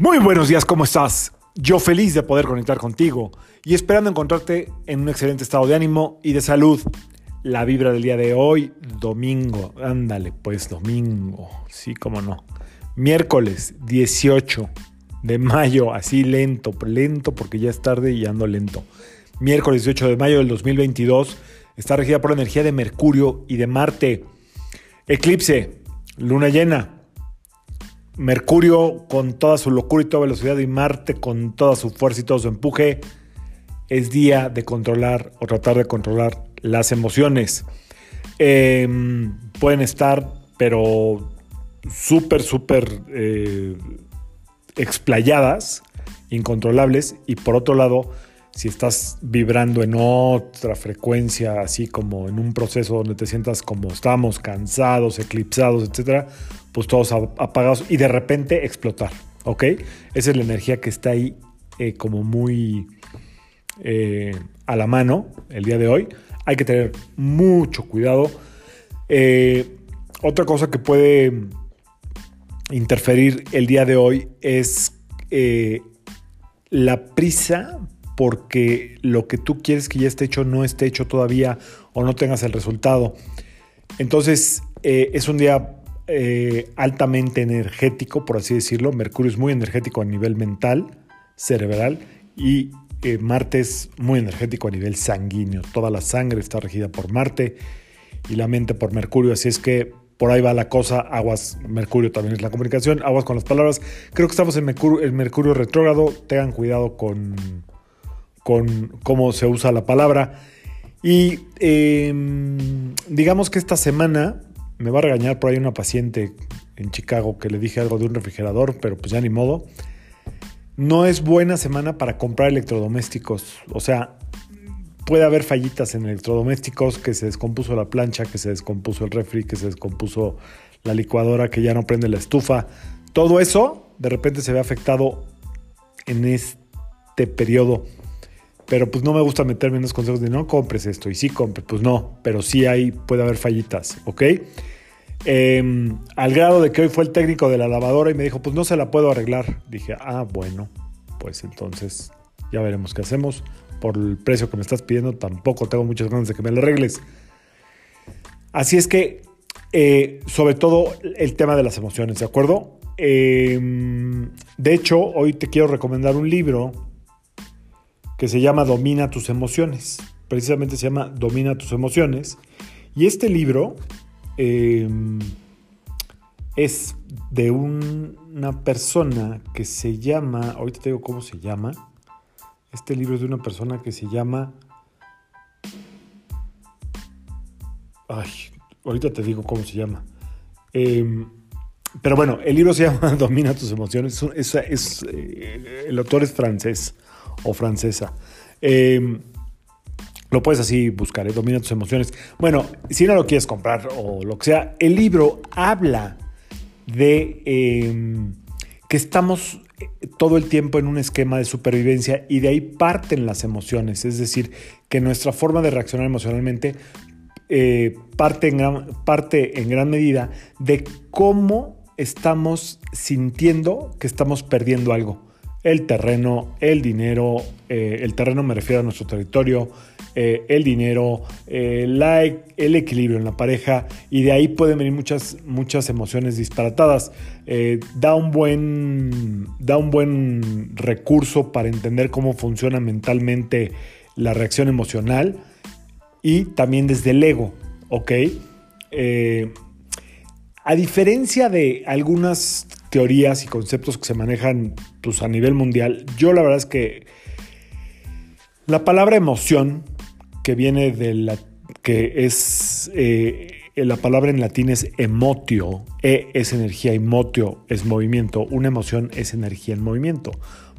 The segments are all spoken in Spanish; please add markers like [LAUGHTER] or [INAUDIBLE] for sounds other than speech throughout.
Muy buenos días, ¿cómo estás? Yo feliz de poder conectar contigo y esperando encontrarte en un excelente estado de ánimo y de salud. La vibra del día de hoy, domingo, ándale, pues domingo, sí, cómo no. Miércoles 18 de mayo, así lento, lento porque ya es tarde y ando lento. Miércoles 18 de mayo del 2022 está regida por la energía de Mercurio y de Marte. Eclipse, luna llena, Mercurio con toda su locura y toda velocidad y Marte con toda su fuerza y todo su empuje, es día de controlar o tratar de controlar las emociones. Em, pueden estar, pero súper, súper eh, explayadas, incontrolables, y por otro lado, si estás vibrando en otra frecuencia, así como en un proceso donde te sientas como estamos, cansados, eclipsados, etcétera, pues todos apagados y de repente explotar, ¿ok? Esa es la energía que está ahí eh, como muy eh, a la mano el día de hoy. Hay que tener mucho cuidado. Eh, otra cosa que puede interferir el día de hoy es la prisa porque lo que tú quieres que ya esté hecho no esté hecho todavía o no tengas el resultado. Entonces es un día eh, altamente energético, por así decirlo. Mercurio es muy energético a nivel mental, cerebral y eh, Marte es muy energético a nivel sanguíneo. Toda la sangre está regida por Marte y la mente por Mercurio. Así es que por ahí va la cosa. Aguas, Mercurio también es la comunicación. Aguas con las palabras. Creo que estamos en Mercurio, Mercurio retrógrado. Tengan cuidado con con cómo se usa la palabra. Y em, digamos que esta semana me va a regañar por ahí una paciente en Chicago que le dije algo de un refrigerador, pero pues ya ni modo. No es buena semana para comprar electrodomésticos. O sea, puede haber fallitas en electrodomésticos, que se descompuso la plancha, que se descompuso el refri, que se descompuso la licuadora, que ya no prende la estufa. Todo eso de repente se ve afectado en este periodo pero pues no me gusta meterme en los consejos de no compres esto y sí compres, pues no, pero sí hay, puede haber fallitas, ¿ok? Em, al grado de que hoy fue el técnico de la lavadora y me dijo, pues no se la puedo arreglar. Dije, ah, bueno, pues entonces ya veremos qué hacemos. Por el precio que me estás pidiendo, tampoco tengo muchas ganas de que me la arregles. Así es que, eh, sobre todo el tema de las emociones, ¿de acuerdo? Em, de hecho, hoy te quiero recomendar un libro que se llama Domina tus emociones. Precisamente se llama Domina tus emociones. Y este libro em, es de una persona que se llama, ahorita te digo cómo se llama. Este libro es de una persona que se llama... Ay, ahorita te digo cómo se llama. Em, pero bueno, el libro se llama [LAUGHS] Domina tus emociones. Es, eh, el autor es francés o francesa. Em, lo puedes así buscar, ¿eh? domina tus emociones. Bueno, si no lo quieres comprar o lo que sea, el libro habla de em, que estamos eh, todo el tiempo en un esquema de supervivencia y de ahí parten las emociones, es decir, que nuestra forma de reaccionar emocionalmente eh, parte, en parte en gran medida de cómo estamos sintiendo que estamos perdiendo algo el terreno, el dinero, eh, el terreno me refiero a nuestro territorio, eh, el dinero, eh, el equilibrio en la pareja y de ahí pueden venir muchas, muchas emociones disparatadas. da, un buen, da un buen recurso para entender cómo funciona mentalmente la reacción emocional y también desde el ego, ¿ok? a diferencia de algunas teorías y conceptos que se manejan pues, a nivel mundial, yo la verdad es que la palabra emoción, que viene de la que es eh, la palabra en latín es emotio, e es energía, emotio es movimiento, una emoción es energía en movimiento.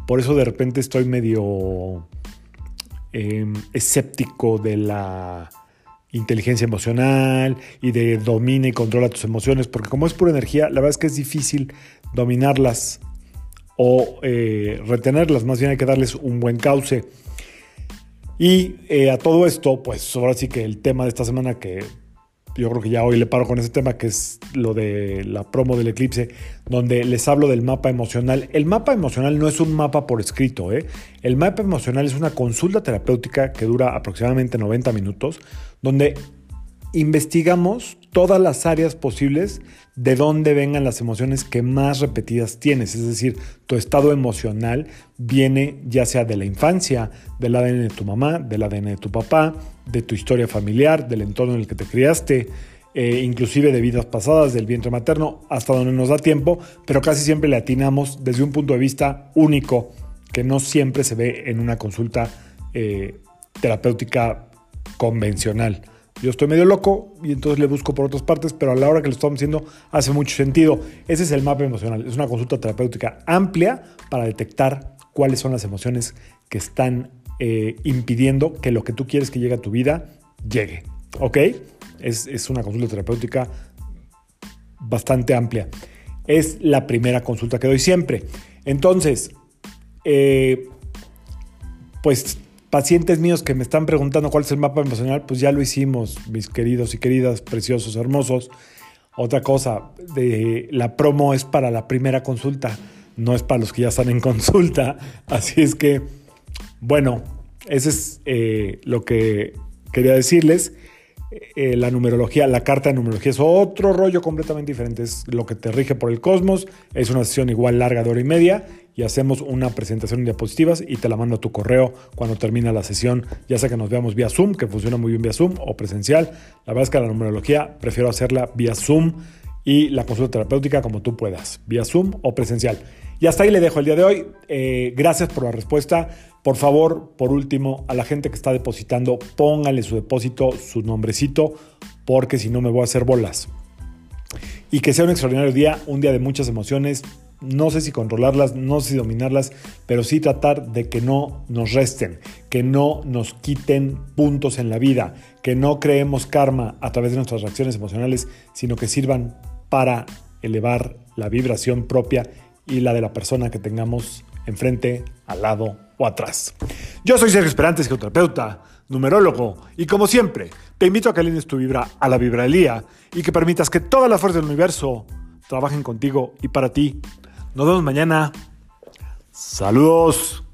Por eso de repente estoy medio em, escéptico de la inteligencia emocional y de domina y controla tus emociones, porque como es pura energía, la verdad es que es difícil dominarlas o eh, retenerlas, más bien hay que darles un buen cauce. Y eh, a todo esto, pues ahora sí que el tema de esta semana que yo creo que ya hoy le paro con ese tema que es lo de la promo del eclipse, donde les hablo del mapa emocional. El mapa emocional no es un mapa por escrito, ¿eh? el mapa emocional es una consulta terapéutica que dura aproximadamente 90 minutos, donde investigamos todas las áreas posibles de dónde vengan las emociones que más repetidas tienes. Es decir, tu estado emocional viene ya sea de la infancia, del ADN de tu mamá, del ADN de tu papá, de tu historia familiar, del entorno en el que te criaste, eh, inclusive de vidas pasadas, del vientre materno, hasta donde nos da tiempo, pero casi siempre le atinamos desde un punto de vista único, que no siempre se ve en una consulta eh, terapéutica convencional yo estoy medio loco y entonces le busco por otras partes, pero a la hora que lo estamos haciendo hace mucho sentido. Ese es el mapa emocional. Es una consulta terapéutica amplia para detectar cuáles son las emociones que están eh, impidiendo que lo que tú quieres que llegue a tu vida llegue. ¿Ok? Es, una consulta terapéutica bastante amplia. Es la primera consulta que doy siempre. Entonces, eh, pues pacientes míos que me están preguntando cuál es el mapa emocional, pues ya lo hicimos, mis queridos y queridas, preciosos, hermosos. Otra cosa, la promo es para la primera consulta, no es para los que ya están en consulta. [LAUGHS] Así es que, bueno, eso es eh, lo que quería decirles. Eh, la numerología, la carta de numerología es otro rollo completamente diferente. Es lo que te rige por el cosmos. Es una sesión igual larga de hora y media y hacemos una presentación en diapositivas y te la mando a tu correo cuando termina la sesión, ya sea que nos veamos vía Zoom, que funciona muy bien vía Zoom, o presencial. La verdad es que la numerología prefiero hacerla vía Zoom y la consulta terapéutica como tú puedas, vía Zoom o presencial. Y hasta ahí le dejo el día de hoy. Eh, gracias por la respuesta. Por favor, por último, a la gente que está depositando, póngale su depósito, su nombrecito, porque si no me voy a hacer bolas. Y que sea un extraordinario día, un día de muchas emociones, no sé si controlarlas, no sé si dominarlas, pero sí tratar de que no nos resten, que no nos quiten puntos en la vida, que no creemos karma a través de nuestras reacciones emocionales, sino que sirvan para elevar la vibración propia y la de la persona que tengamos enfrente, al lado o atrás. Yo soy Sergio Esperantes, geoterapeuta, numerólogo, y como siempre, te invito a que alines tu vibra a la vibralía y que permitas que toda la fuerza del universo trabajen contigo y para ti nos vemos mañana. Saludos.